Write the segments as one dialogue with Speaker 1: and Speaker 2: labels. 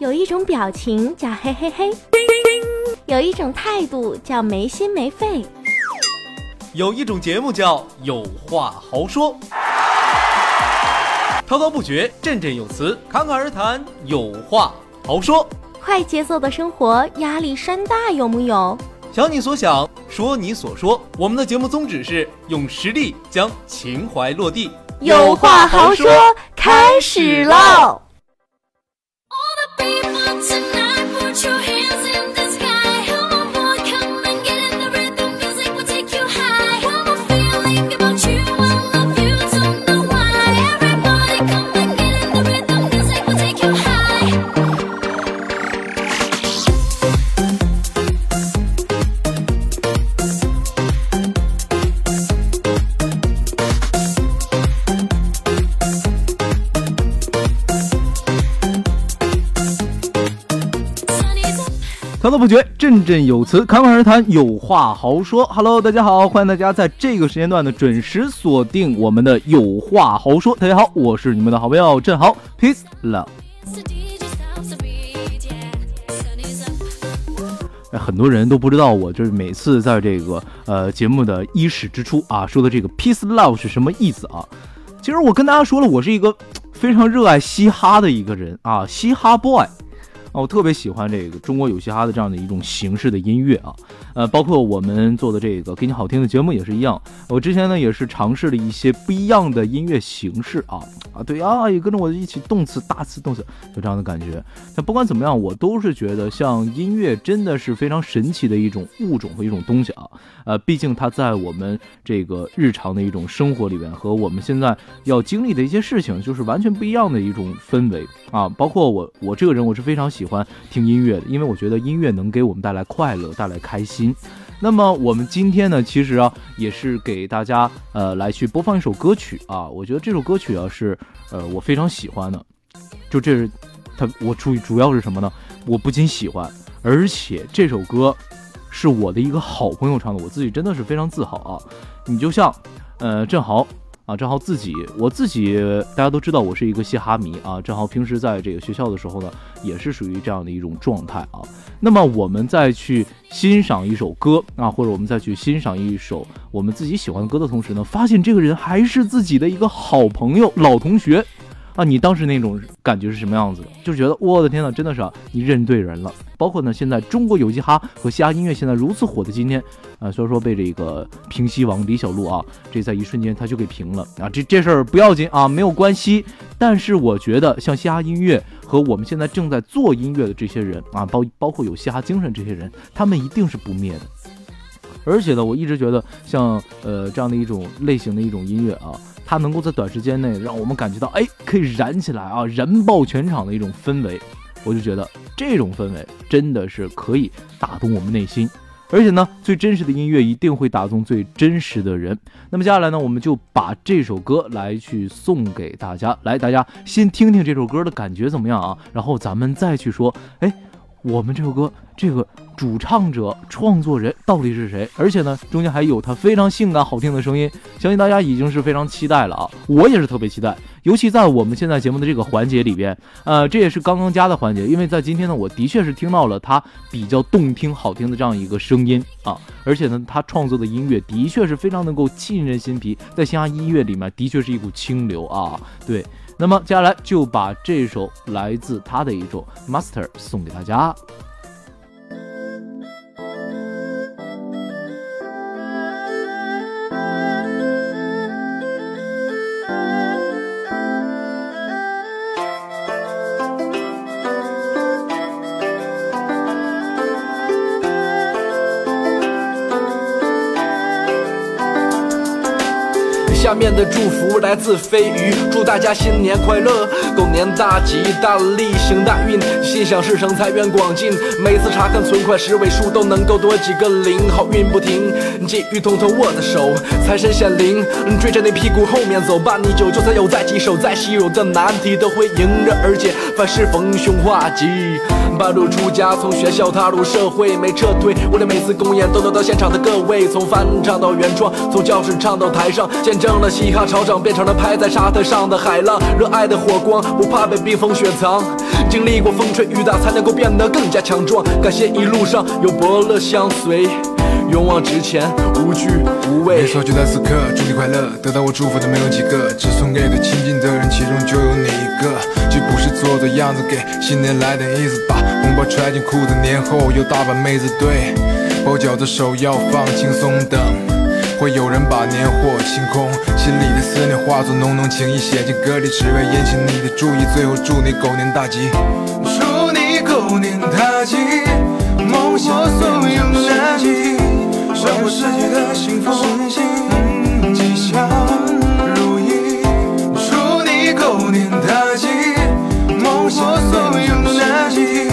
Speaker 1: 有一种表情叫嘿嘿嘿，有一种态度叫没心没肺，
Speaker 2: 有一种节目叫有话好说，滔滔不绝，振振有词，侃侃而谈，有话好说。
Speaker 1: 快节奏的生活压力山大，有木有？
Speaker 2: 想你所想，说你所说。我们的节目宗旨是用实力将情怀落地，
Speaker 1: 有话好说，开始喽！
Speaker 3: People to 滔滔不绝，振振有词，侃侃而谈，有话好说。Hello，大家好，欢迎大家在这个时间段呢准时锁定我们的有话好说。大家好，我是你们的好朋友郑豪，Peace Love。很多人都不知道我就是每次在这个呃节目的伊始之初啊说的这个 Peace Love 是什么意思啊？其实我跟大家说了，我是一个非常热爱嘻哈的一个人啊，嘻哈 boy。啊，我特别喜欢这个中国有嘻哈的这样的一种形式的音乐啊，呃，包括我们做的这个给你好听的节目也是一样。我之前呢也是尝试了一些不一样的音乐形式啊啊，对啊，也跟着我一起动次大次动次，就这样的感觉。但不管怎么样，我都是觉得像音乐真的是非常神奇的一种物种和一种东西啊。呃，毕竟它在我们这个日常的一种生活里边和我们现在要经历的一些事情，就是完全不一样的一种氛围啊。包括我，我这个人我是非常喜。喜欢听音乐的，因为我觉得音乐能给我们带来快乐，带来开心。那么我们今天呢，其实啊，也是给大家呃来去播放一首歌曲啊。我觉得这首歌曲啊是呃我非常喜欢的，就这是它我主主要是什么呢？我不仅喜欢，而且这首歌是我的一个好朋友唱的，我自己真的是非常自豪啊。你就像呃郑豪。啊，正好自己，我自己大家都知道，我是一个嘻哈迷啊。正好平时在这个学校的时候呢，也是属于这样的一种状态啊。那么我们再去欣赏一首歌啊，或者我们再去欣赏一首我们自己喜欢的歌的同时呢，发现这个人还是自己的一个好朋友、老同学。啊，你当时那种感觉是什么样子的？就觉得我的天呐，真的是，你认对人了。包括呢，现在中国有嘻哈和嘻哈音乐现在如此火的今天，啊，虽然说被这个平西王李小璐啊，这在一瞬间他就给平了啊，这这事儿不要紧啊，没有关系。但是我觉得像嘻哈音乐和我们现在正在做音乐的这些人啊，包包括有嘻哈精神这些人，他们一定是不灭的。而且呢，我一直觉得像呃这样的一种类型的一种音乐啊。它能够在短时间内让我们感觉到，哎，可以燃起来啊，燃爆全场的一种氛围，我就觉得这种氛围真的是可以打动我们内心，而且呢，最真实的音乐一定会打动最真实的人。那么接下来呢，我们就把这首歌来去送给大家，来，大家先听听这首歌的感觉怎么样啊？然后咱们再去说，哎，我们这首歌这个。主唱者、创作人到底是谁？而且呢，中间还有他非常性感好听的声音，相信大家已经是非常期待了啊！我也是特别期待，尤其在我们现在节目的这个环节里边，呃，这也是刚刚加的环节，因为在今天呢，我的确是听到了他比较动听、好听的这样一个声音啊，而且呢，他创作的音乐的确是非常能够沁人心脾，在嘻哈音乐里面的确是一股清流啊！对，那么接下来就把这首来自他的一首《Master》送给大家。
Speaker 4: 下面的祝福来自飞鱼，祝大家新年快乐，狗年大吉大利行大运，心想事成财源广进。每次查看存款十位数都能够多几个零，好运不停，机遇通通握的手，财神显灵，追着你屁股后面走吧。你酒就算有再棘手再稀有的难题都会迎刃而解，凡事逢凶化吉。半路出家，从学校踏入社会没撤退，为了每次公演都能到现场的各位，从翻唱到原创，从教室唱到台上，见证。证了嘻哈潮涨，变成了拍在沙滩上的海浪。热爱的火光，不怕被冰封雪藏。经历过风吹雨打，才能够变得更加强壮。感谢一路上有伯乐相随，勇往直前，无惧无畏。
Speaker 5: 没错，就在此刻，祝你快乐。得到我祝福的没有几个，只送给最亲近的人，其中就有你一个。既不是做做样子，给新年来点意思，吧红包揣进裤子，年后有大把妹子对。包饺子手要放轻松，等会有人把年货清空，心里的思念化作浓浓情意写进歌里，只为引起你的注意，最后祝你狗年大吉。祝你狗年大吉，梦想所有，生活世界的幸福顺心，吉祥如意。祝你狗年大吉，梦想所有难题，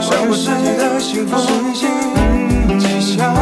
Speaker 5: 生活世界的幸福顺心，吉祥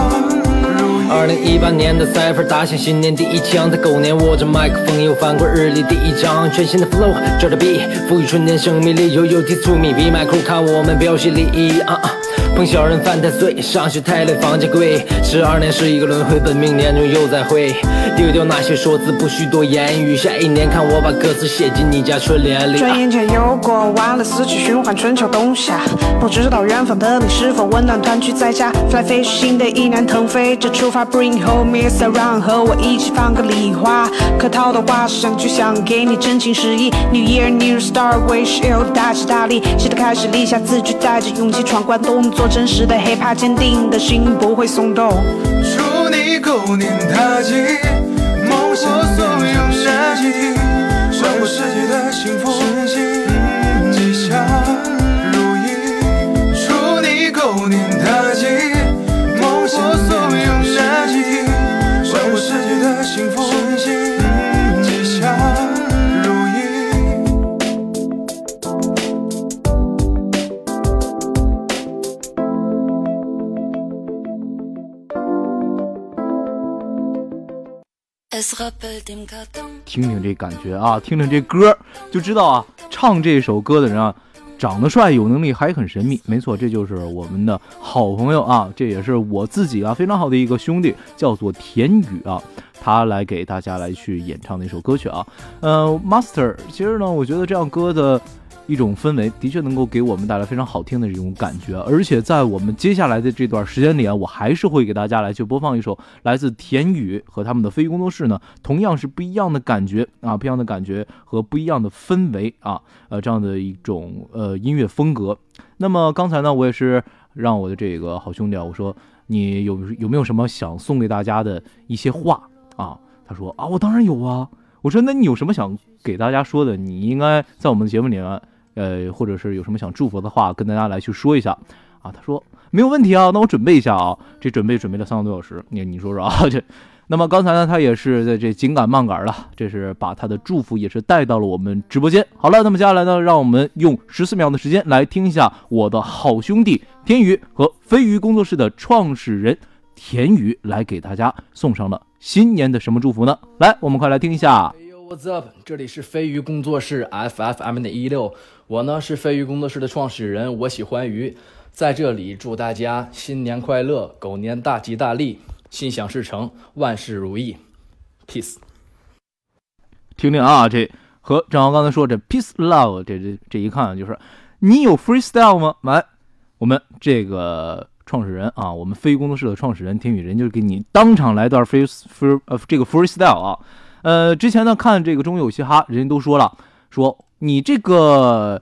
Speaker 5: 如意。
Speaker 6: 二零一八年的 cipher 打响新年第一枪，在狗年握着麦克风又翻过日历第一章，全新的 flow 这着 beat，赋予春天生命力，悠悠提出米比麦克看我们表现礼仪啊啊！碰小人犯太岁，上学太累房价贵，十二年是一个轮回，本命年终又再会，丢掉那些说辞，不需多言语，下一年看我把歌词写进你家春联里。
Speaker 7: 转眼间又过完了四季循环，春秋冬夏，不知道远方的你是否温暖，团聚在家，fly fish，新的一年腾飞着出发，bring homies around，和我一起放个礼花，客套的话想去想给你真情实意，New Year New Star，wish you 大吉大利，新的开始立下字据，带着勇气闯关东，做真实的 hiphop，坚定的心不会松动。
Speaker 5: 狗年大吉，梦想所有难题，穿过世界的幸福
Speaker 3: 听听这感觉啊，听听这歌就知道啊，唱这首歌的人啊，长得帅，有能力，还很神秘。没错，这就是我们的好朋友啊，这也是我自己啊非常好的一个兄弟，叫做田宇啊，他来给大家来去演唱的一首歌曲啊。嗯，Master，其实呢，我觉得这样歌的。一种氛围的确能够给我们带来非常好听的这种感觉，而且在我们接下来的这段时间里啊，我还是会给大家来去播放一首来自田宇和他们的飞鱼工作室呢，同样是不一样的感觉啊，不一样的感觉和不一样的氛围啊，呃，这样的一种呃音乐风格。那么刚才呢，我也是让我的这个好兄弟啊，我说你有有没有什么想送给大家的一些话啊？他说啊，我当然有啊。我说那你有什么想给大家说的？你应该在我们的节目里面。呃，或者是有什么想祝福的话，跟大家来去说一下啊。他说没有问题啊，那我准备一下啊。这准备准备了三个多小时，你你说说啊。这，那么刚才呢，他也是在这紧赶慢赶了，这是把他的祝福也是带到了我们直播间。好了，那么接下来呢，让我们用十四秒的时间来听一下我的好兄弟天宇和飞鱼工作室的创始人田宇来给大家送上了新年的什么祝福呢？来，我们快来听一下。
Speaker 8: What's up？这里是飞鱼工作室 FFM 的一六，我呢是飞鱼工作室的创始人，我喜欢鱼，在这里祝大家新年快乐，狗年大吉大利，心想事成，万事如意，peace。
Speaker 3: 听听啊，这和正好刚才说这 peace love，这这这一看就是你有 freestyle 吗？来，我们这个创始人啊，我们飞鱼工作室的创始人田宇人就给你当场来段 fre fre 呃这个 freestyle 啊。呃，之前呢看这个中有嘻哈，人家都说了，说你这个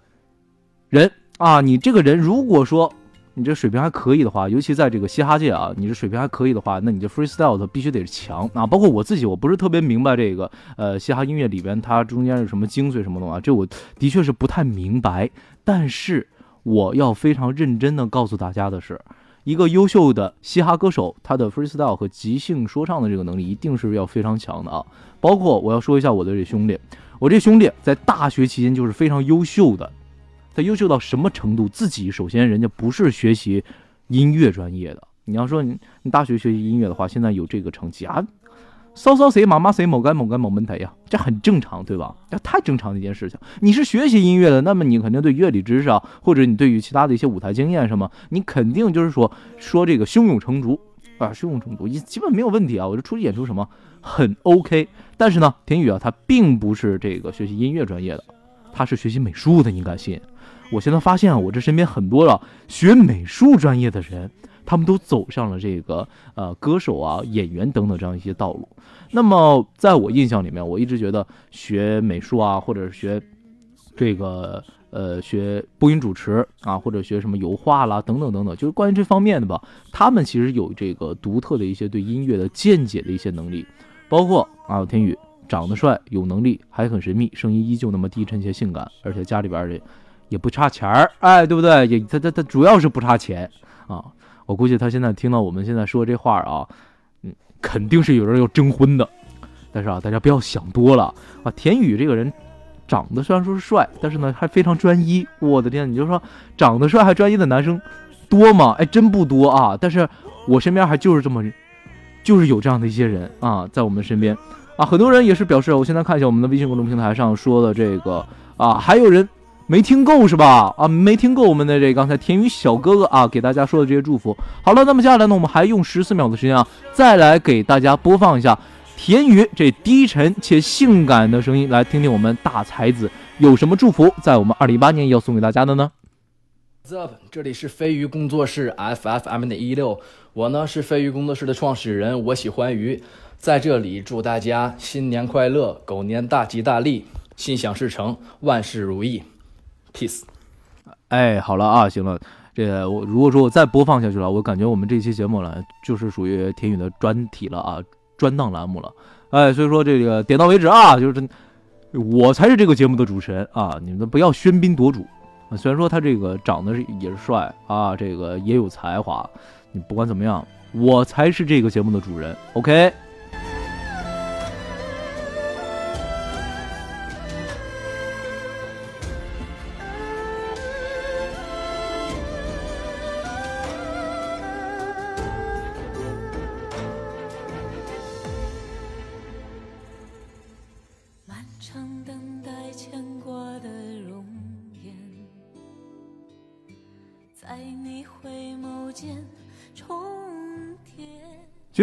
Speaker 3: 人啊，你这个人如果说你这水平还可以的话，尤其在这个嘻哈界啊，你这水平还可以的话，那你这 freestyle 必须得是强啊。包括我自己，我不是特别明白这个呃嘻哈音乐里边它中间是什么精髓什么的啊，这我的确是不太明白。但是我要非常认真的告诉大家的是。一个优秀的嘻哈歌手，他的 freestyle 和即兴说唱的这个能力一定是要非常强的啊！包括我要说一下我的这兄弟，我这兄弟在大学期间就是非常优秀的，他优秀到什么程度？自己首先人家不是学习音乐专业的，你要说你你大学学习音乐的话，现在有这个成绩啊，骚骚谁妈妈谁某干某干某门台呀，这很正常，对吧？这太正常的一件事情。你是学习音乐的，那么你肯定对乐理知识啊，或者你对于其他的一些舞台经验什么，你肯定就是说说这个胸有成竹。啊，胸有成竹也基本没有问题啊。我这出去演出什么很 OK。但是呢，田宇啊，他并不是这个学习音乐专业的，他是学习美术的，你敢信？我现在发现啊，我这身边很多了学美术专业的人，他们都走上了这个呃歌手啊、演员等等这样一些道路。那么在我印象里面，我一直觉得学美术啊，或者是学这个呃学播音主持啊，或者学什么油画啦等等等等，就是关于这方面的吧，他们其实有这个独特的一些对音乐的见解的一些能力，包括啊天宇长得帅、有能力，还很神秘，声音依旧那么低沉且性感，而且家里边的。也不差钱儿，哎，对不对？也他他他主要是不差钱啊！我估计他现在听到我们现在说这话啊，嗯，肯定是有人要征婚的。但是啊，大家不要想多了啊。田宇这个人长得虽然说是帅，但是呢还非常专一。我的天，你就说长得帅还专一的男生多吗？哎，真不多啊。但是我身边还就是这么，就是有这样的一些人啊，在我们身边啊，很多人也是表示，我现在看一下我们的微信公众平台上说的这个啊，还有人。没听够是吧？啊，没听够我们的这刚才田宇小哥哥啊给大家说的这些祝福。好了，那么接下来呢，我们还用十四秒的时间啊，再来给大家播放一下田宇这低沉且性感的声音，来听听我们大才子有什么祝福，在我们二零一八年要送给大家的呢
Speaker 8: 这里是飞鱼工作室 FFM 的一六，我呢是飞鱼工作室的创始人，我喜欢鱼，在这里祝大家新年快乐，狗年大吉大利，心想事成，万事如意。Peace，
Speaker 3: 哎，好了啊，行了，这我如果说我再播放下去了，我感觉我们这期节目呢，就是属于田宇的专题了啊，专档栏目了，哎，所以说这个点到为止啊，就是我才是这个节目的主持人啊，你们不要喧宾夺主啊。虽然说他这个长得也是帅啊，这个也有才华，你不管怎么样，我才是这个节目的主人，OK。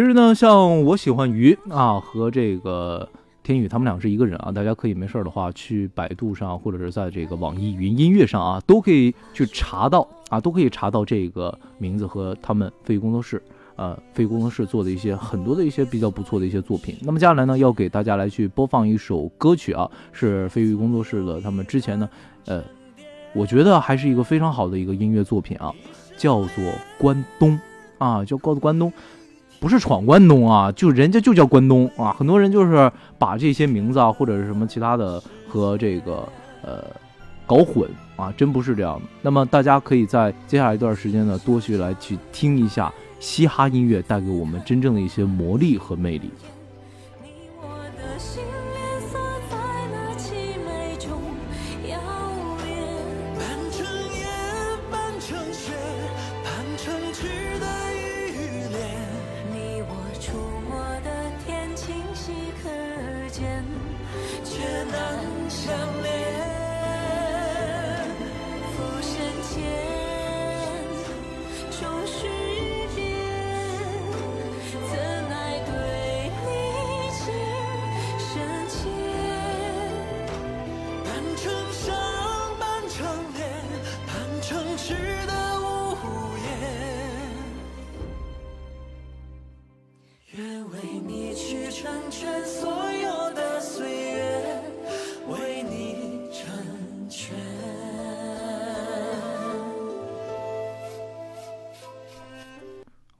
Speaker 3: 实呢，像我喜欢鱼啊和这个天宇，他们俩是一个人啊。大家可以没事的话去百度上，或者是在这个网易云音乐上啊，都可以去查到啊，都可以查到这个名字和他们飞鱼工作室呃飞鱼工作室做的一些很多的一些比较不错的一些作品。那么接下来呢，要给大家来去播放一首歌曲啊，是飞鱼工作室的他们之前呢，呃，我觉得还是一个非常好的一个音乐作品啊，叫做《关东》啊，叫《告诉关东》。不是闯关东啊，就人家就叫关东啊，很多人就是把这些名字啊或者是什么其他的和这个呃搞混啊，真不是这样的。那么大家可以在接下来一段时间呢，多去来去听一下嘻哈音乐带给我们真正的一些魔力和魅力。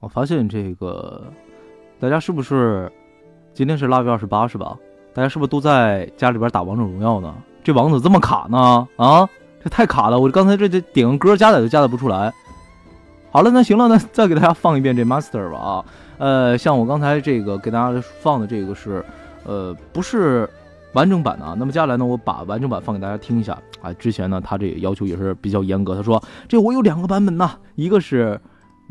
Speaker 3: 发现这个，大家是不是今天是腊月二十八是吧？大家是不是都在家里边打王者荣耀呢？这网怎么这么卡呢？啊，这太卡了！我刚才这这点个歌加载都加载不出来。好了，那行了，那再给大家放一遍这 Master 吧啊。呃，像我刚才这个给大家放的这个是，呃，不是完整版的啊。那么接下来呢，我把完整版放给大家听一下啊。之前呢，他这个要求也是比较严格，他说这我有两个版本呐，一个是。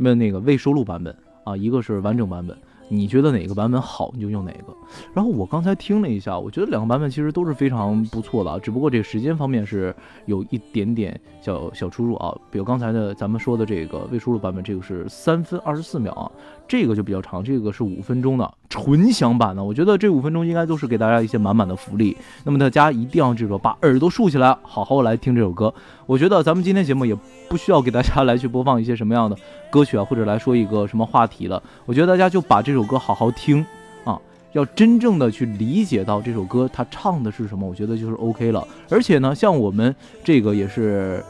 Speaker 3: 那那个未收录版本啊，一个是完整版本。你觉得哪个版本好，你就用哪个。然后我刚才听了一下，我觉得两个版本其实都是非常不错的，只不过这个时间方面是有一点点小小出入啊。比如刚才的咱们说的这个未收录版本，这个是三分二十四秒啊，这个就比较长，这个是五分钟的纯享版的。我觉得这五分钟应该都是给大家一些满满的福利。那么大家一定要记住，把耳朵竖起来，好好来听这首歌。我觉得咱们今天节目也不需要给大家来去播放一些什么样的歌曲啊，或者来说一个什么话题了。我觉得大家就把这首歌好好听啊，要真正的去理解到这首歌它唱的是什么，我觉得就是 OK 了。而且呢，像我们这个也是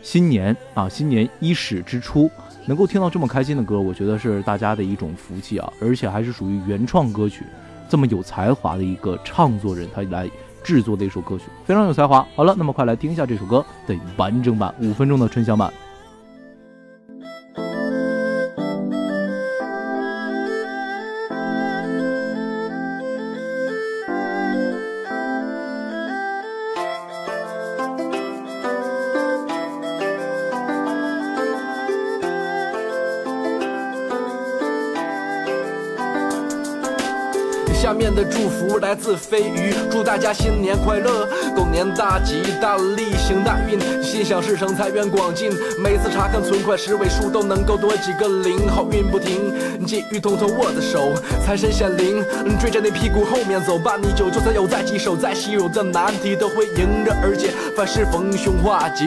Speaker 3: 新年啊，新年伊始之初，能够听到这么开心的歌，我觉得是大家的一种福气啊，而且还是属于原创歌曲，这么有才华的一个唱作人，他来。制作的一首歌曲，非常有才华。好了，那么快来听一下这首歌的完整版，五分钟的春香版。
Speaker 4: 自飞鱼，祝大家新年快乐，狗年大吉大利，行大运，心想事成，财源广进。每次查看存款十位数都能够多几个零，好运不停，机遇通通握的手，财神显灵，追着你屁股后面走吧。你酒就算有再棘手再稀有的难题都会迎刃而解，凡事逢凶化吉。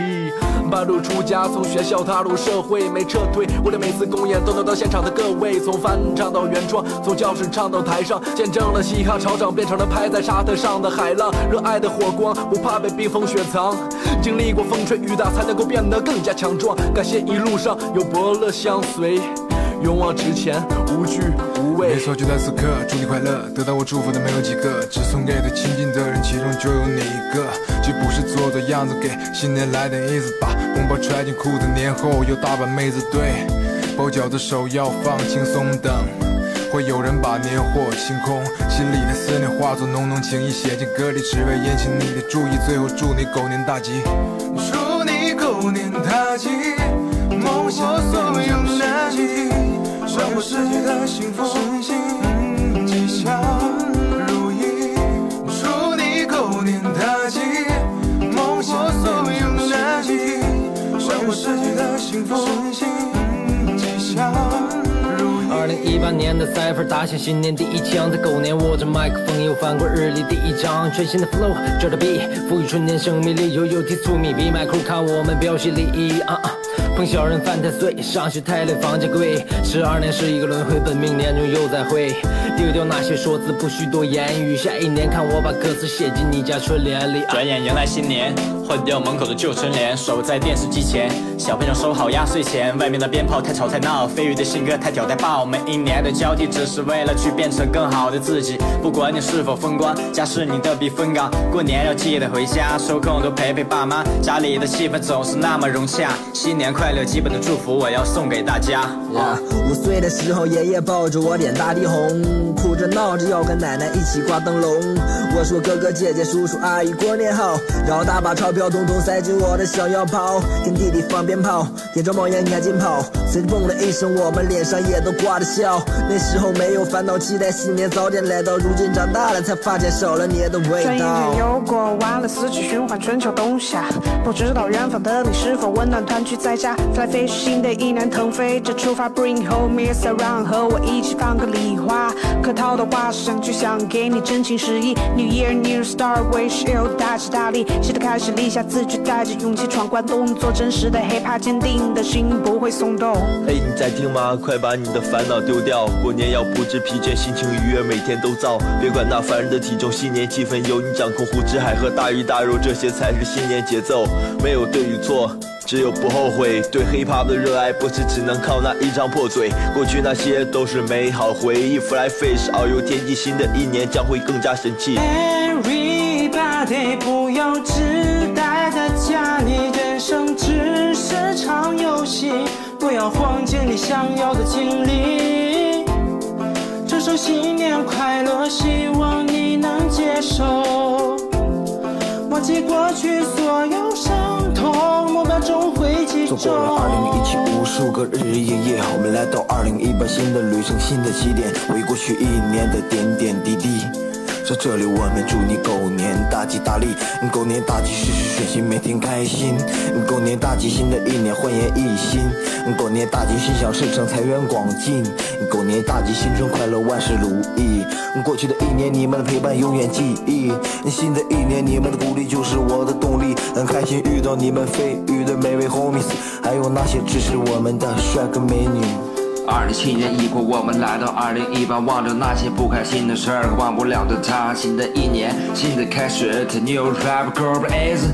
Speaker 4: 半路出家，从学校踏入社会，没撤退。为了每次公演都能到现场的各位，从翻唱到原创，从教室唱到台上，见证了嘻哈潮涨，变成了拍在沙滩上的海浪。热爱的火光，不怕被冰封雪藏。经历过风吹雨打，才能够变得更加强壮。感谢一路上有伯乐相随，勇往直前，无惧无畏。
Speaker 5: 没错，就在此刻，祝你快乐。得到我祝福的没有几个，只送给最亲近的人，其中就有你一个。既不是做做样子，给新年来点意思，吧红包揣进裤子，年后有大把妹子对。包饺子手要放轻松，等会有人把年货清空，心里的思念化作浓浓情意写进歌里，只为引起你的注意。最后祝你狗年大吉，
Speaker 9: 生活世界的幸福顺心，吉祥如意。祝你狗年大吉，梦想所有难题，生活世界的幸福顺心，吉祥如意。
Speaker 6: 二零一八年的 cipher 打响新年第一枪，在狗年握着麦克风又翻过日历第一章，全新的 flow 这着 beat，赋予春天生命力，悠悠提出米 be my crew，看我们表现礼仪啊啊！碰小人犯太岁，上学太累，房价贵。十二年是一个轮回，本命年中又再会。丢掉那些说辞，不需多言语。下一年看我把歌词写进你家春联里。
Speaker 10: 转眼迎来新年，换掉门口的旧春联，守在电视机前。小朋友收好压岁钱，外面的鞭炮太吵太闹，飞鱼的性格太屌太爆。每一年的交替，只是为了去变成更好的自己。不管你是否风光，家是你的避风港。过年要记得回家，抽空多陪陪爸妈，家里的气氛总是那么融洽。新年快乐，基本的祝福我要送给大家。
Speaker 11: 五岁的时候，爷爷抱着我脸大地红，哭着闹着要跟奶奶一起挂灯笼。我说哥哥姐姐叔叔阿姨过年好，然后大把钞票统统塞进我的小腰包，跟弟弟放鞭炮，点着冒烟赶紧跑。随着嘣的一声，我们脸上也都挂着笑。那时候没有烦恼，期待新年早点来到。如今长大了，才发现少了你的味
Speaker 7: 转眼间。又过完了四季循环，春秋冬夏，不知道远方的你是否温暖团聚在家。Fly fish，新的一年腾飞着出发，Bring home miss around，和我一起放个礼花。可套的话声就想给你真情实意。New year new star，wish you 大吉大利。新的开始，立下字据，带着勇气闯关动作真实的 hiphop，坚定的心不会松动。
Speaker 12: 嘿，你在听吗？快把你的烦恼丢掉，过年要不知疲倦，心情愉悦，每天都燥。别管那烦人的体重，新年气氛由你掌控。胡吃海喝，大鱼大肉，这些才是新年节奏。没有对与错，只有不后悔。对 hiphop 的热爱，不是只能靠那一张破嘴。过去那些都是美好回忆。Fly fish，遨游天际，新的一年将会更加神奇。
Speaker 9: Everybody，不要只待在家里，人生只是场游戏，不要忘记你想要的经历。这首新年快乐，希望你能接受。忘记过去所有伤，
Speaker 11: 过了二零一七无数个日日夜夜，我们来到二零一八新的旅程，新的起点，为过去一年的点点滴滴。在这里，我们祝你狗年大吉大利，狗年大吉，事事顺心，每天开心。狗年大吉，新的一年焕然一新。狗年大吉，心想事成，财源广进。狗年大吉，新春快乐，万事如意。过去的一年，你们的陪伴永远记忆。新的一年，你们的鼓励就是我的动力。很开心遇到你们飞鱼的每位 homies，还有那些支持我们的帅哥美女。
Speaker 13: 二零七年已过，我们来到二零一八，忘掉那些不开心的事儿和忘不了的他。新的一年，新的开始，The new rap group is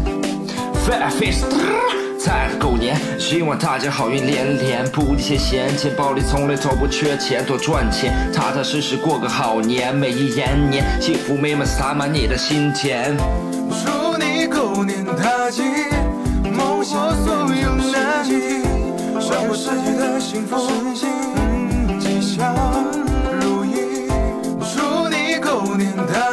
Speaker 13: fat fish。在这狗年，希望大家好运连连，不计前嫌，钱包里从来都不缺钱，多赚钱，踏踏实实过个好年，每一延年，幸福美满洒满你的心田。
Speaker 9: 祝你狗年大吉，梦想所有难题，生活世界的幸福顺心，吉祥如意。祝你狗年大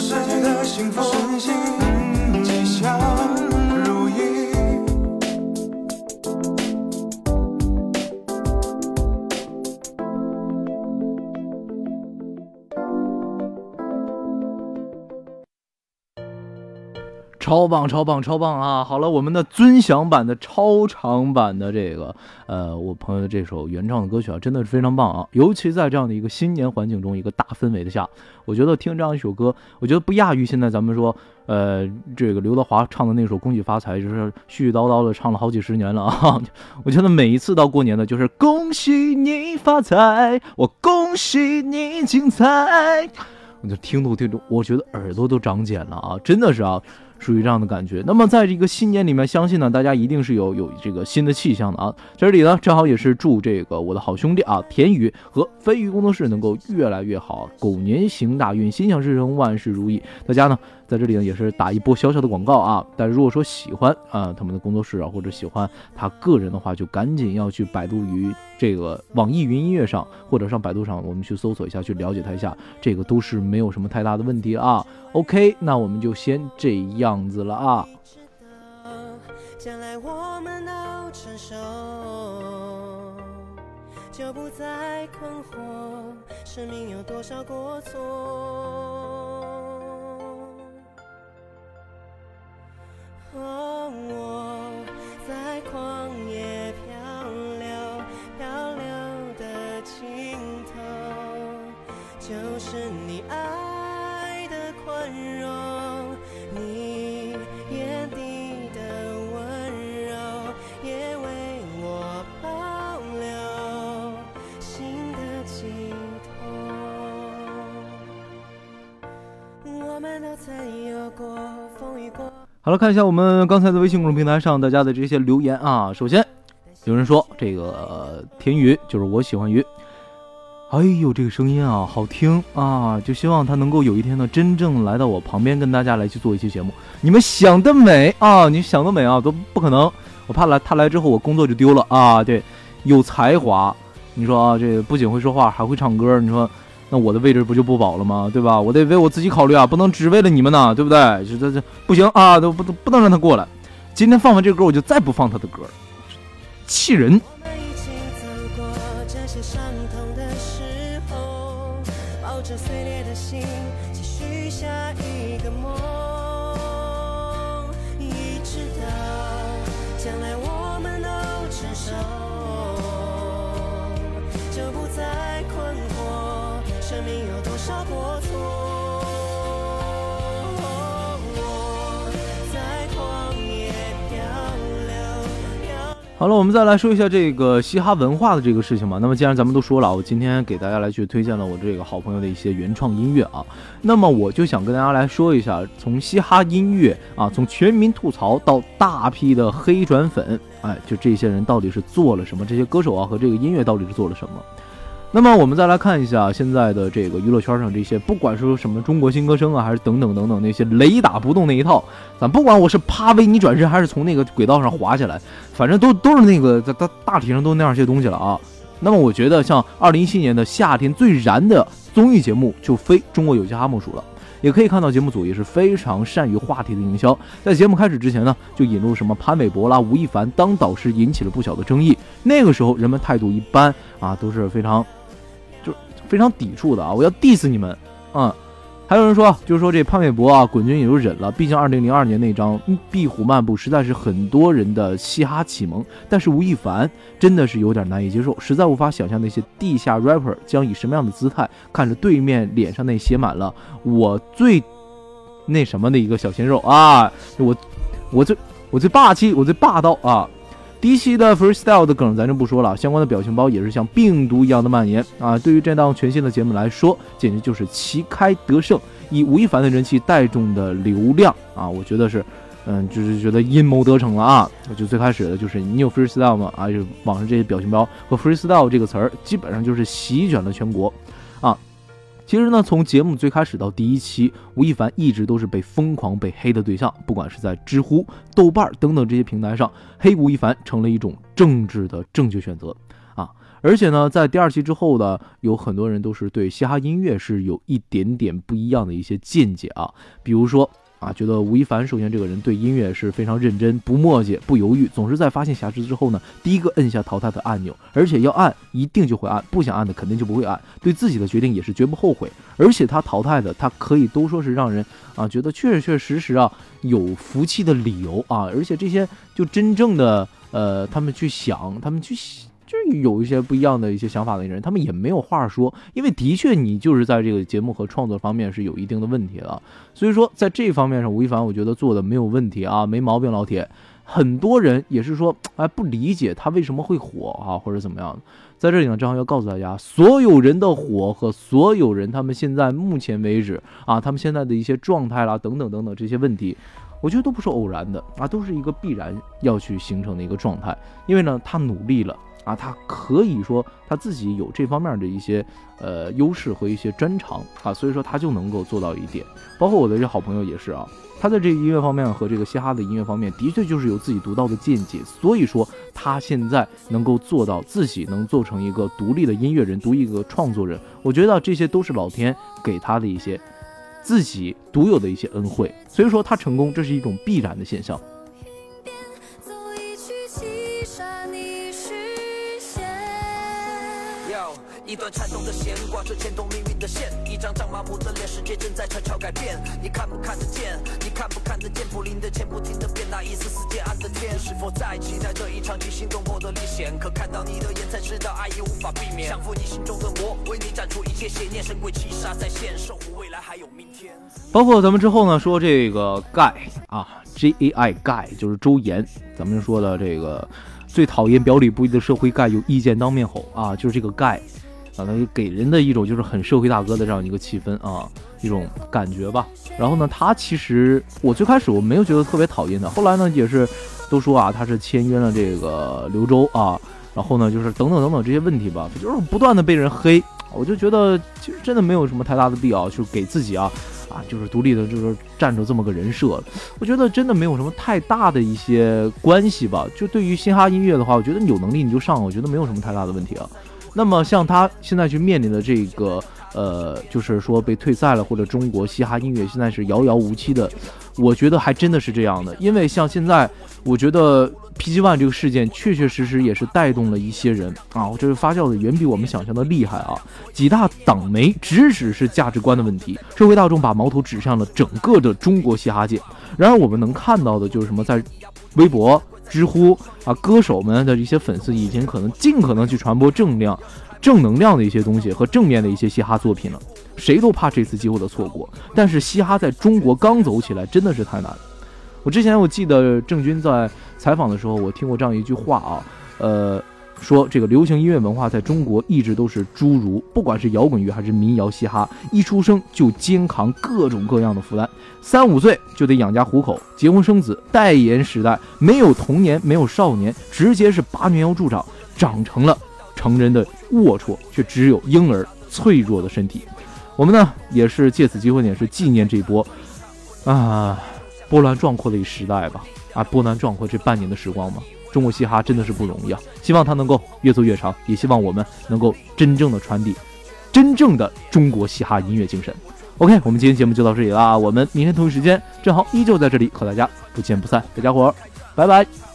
Speaker 9: 生活世界的幸福
Speaker 3: 超棒，超棒，超棒啊！好了，我们的尊享版的超长版的这个，呃，我朋友的这首原创的歌曲啊，真的是非常棒啊！尤其在这样的一个新年环境中，一个大氛围的下，我觉得听这样一首歌，我觉得不亚于现在咱们说，呃，这个刘德华唱的那首《恭喜发财》，就是絮絮叨叨的唱了好几十年了啊！我觉得每一次到过年的，就是恭喜你发财，我恭喜你精彩，我就听都听都，我觉得耳朵都长茧了啊！真的是啊。属于这样的感觉。那么在这个新年里面，相信呢，大家一定是有有这个新的气象的啊。这里呢，正好也是祝这个我的好兄弟啊，田宇和飞鱼工作室能够越来越好，狗年行大运，心想事成，万事如意。大家呢，在这里呢也是打一波小小的广告啊。但如果说喜欢啊他们的工作室啊，或者喜欢他个人的话，就赶紧要去百度于这个网易云音乐上，或者上百度上，我们去搜索一下，去了解他一下，这个都是没有什么太大的问题啊。OK，那我们就先这样子了啊。
Speaker 14: 将来我们都成熟，就不再困惑，生命有多少过错？
Speaker 3: 好了，看一下我们刚才在微信公众平台上大家的这些留言啊。首先，有人说这个、田鱼就是我喜欢鱼，哎呦，这个声音啊好听啊，就希望他能够有一天呢，真正来到我旁边，跟大家来去做一期节目。你们想得美啊！你想得美啊，都不可能。我怕来他来之后，我工作就丢了啊。对，有才华，你说啊，这不仅会说话，还会唱歌，你说。那我的位置不就不保了吗？对吧？我得为我自己考虑啊，不能只为了你们呢，对不对？这这这不行啊，都不都不能让他过来。今天放完这歌，我就再不放他的歌了，气人。好了，我们再来说一下这个嘻哈文化的这个事情吧。那么既然咱们都说了，我今天给大家来去推荐了我这个好朋友的一些原创音乐啊，那么我就想跟大家来说一下，从嘻哈音乐啊，从全民吐槽到大批的黑转粉，哎，就这些人到底是做了什么？这些歌手啊和这个音乐到底是做了什么？那么我们再来看一下现在的这个娱乐圈上这些，不管是什么中国新歌声啊，还是等等等等那些雷打不动那一套，咱不管我是啪为你转身，还是从那个轨道上滑下来，反正都都是那个在大大体上都那样些东西了啊。那么我觉得像二零一七年的夏天最燃的综艺节目就非《中国有嘻哈》莫属了，也可以看到节目组也是非常善于话题的营销。在节目开始之前呢，就引入什么潘玮柏啦、吴亦凡当导师，引起了不小的争议。那个时候人们态度一般啊，都是非常非常抵触的啊，我要 diss 你们，嗯。还有人说，就是说这潘玮柏啊，滚军也就忍了，毕竟二零零二年那张《壁虎漫步》实在是很多人的嘻哈启蒙。但是吴亦凡真的是有点难以接受，实在无法想象那些地下 rapper 将以什么样的姿态看着对面脸上那写满了我最那什么的一个小鲜肉啊，我我最我最霸气，我最霸道啊！第一期的 freestyle 的梗咱就不说了，相关的表情包也是像病毒一样的蔓延啊！对于这档全新的节目来说，简直就是旗开得胜，以吴亦凡的人气带动的流量啊！我觉得是，嗯，就是觉得阴谋得逞了啊！就最开始的就是你有 freestyle 吗？啊，就网上这些表情包和 freestyle 这个词儿，基本上就是席卷了全国啊！其实呢，从节目最开始到第一期，吴亦凡一直都是被疯狂被黑的对象，不管是在知乎、豆瓣等等这些平台上，黑吴亦凡成了一种政治的正确选择啊！而且呢，在第二期之后呢，有很多人都是对嘻哈音乐是有一点点不一样的一些见解啊，比如说。啊，觉得吴亦凡首先这个人对音乐是非常认真，不墨迹，不犹豫，总是在发现瑕疵之后呢，第一个摁下淘汰的按钮，而且要按一定就会按，不想按的肯定就不会按，对自己的决定也是绝不后悔。而且他淘汰的，他可以都说是让人啊觉得确确实实啊有福气的理由啊，而且这些就真正的呃他们去想，他们去想。就是有一些不一样的一些想法的人，他们也没有话说，因为的确你就是在这个节目和创作方面是有一定的问题的，所以说在这方面上，吴亦凡我觉得做的没有问题啊，没毛病，老铁。很多人也是说，哎，不理解他为什么会火啊，或者怎么样。在这里呢，正好要告诉大家，所有人的火和所有人他们现在目前为止啊，他们现在的一些状态啦，等等等等这些问题，我觉得都不是偶然的啊，都是一个必然要去形成的一个状态，因为呢，他努力了。啊，他可以说他自己有这方面的一些呃优势和一些专长啊，所以说他就能够做到一点。包括我的这好朋友也是啊，他在这个音乐方面和这个嘻哈的音乐方面，的确就是有自己独到的见解，所以说他现在能够做到自己能做成一个独立的音乐人，独一个创作人。我觉得这些都是老天给他的一些自己独有的一些恩惠，所以说他成功，这是一种必然的现象。
Speaker 15: 一段颤动的弦，挂着牵动命运的线，一张张麻木的脸，世界正在悄悄改变。你看不看得见？你看不看得见？柏林的剑不停的变，那一丝丝渐暗的天，是否在期待这一场惊心动魄的历险？可看到你的眼，才知道爱已无法避免。降服你心中的魔，为你斩除一切邪念，神鬼七杀在线，守护未来还有明天。
Speaker 3: 包括咱们之后呢，说这个盖啊，G A I 盖就是周岩，咱们说的这个最讨厌表里不一的社会盖有意见当面吼啊，就是这个盖。啊，他给人的一种就是很社会大哥的这样一个气氛啊，一种感觉吧。然后呢，他其实我最开始我没有觉得特别讨厌的，后来呢也是都说啊，他是签约了这个刘洲啊，然后呢就是等等等等这些问题吧，就是不断的被人黑，我就觉得其实真的没有什么太大的必要，就是给自己啊啊就是独立的，就是站着这么个人设，我觉得真的没有什么太大的一些关系吧。就对于嘻哈音乐的话，我觉得你有能力你就上，我觉得没有什么太大的问题啊。那么像他现在去面临的这个，呃，就是说被退赛了，或者中国嘻哈音乐现在是遥遥无期的，我觉得还真的是这样的。因为像现在，我觉得 PG One 这个事件确确实实也是带动了一些人啊，这个发酵的远比我们想象的厉害啊。几大党媒直指是价值观的问题，社会大众把矛头指向了整个的中国嘻哈界。然而我们能看到的就是什么，在微博。知乎啊，歌手们的一些粉丝已经可能尽可能去传播正量、正能量的一些东西和正面的一些嘻哈作品了。谁都怕这次机会的错过，但是嘻哈在中国刚走起来真的是太难。我之前我记得郑钧在采访的时候，我听过这样一句话啊，呃。说这个流行音乐文化在中国一直都是侏儒，不管是摇滚乐还是民谣嘻哈，一出生就肩扛各种各样的负担，三五岁就得养家糊口，结婚生子，代言时代没有童年，没有少年，直接是拔苗助长，长成了成人的龌龊，却只有婴儿脆弱的身体。我们呢也是借此机会，也是纪念这波啊波澜壮阔的一时代吧，啊波澜壮阔这半年的时光吧。中国嘻哈真的是不容易啊！希望它能够越做越长，也希望我们能够真正的传递真正的中国嘻哈音乐精神。
Speaker 16: OK，我们今天节目就到这里啦，我们明天同一时间正好依旧在这里和大家不见不散，大家伙儿，拜拜。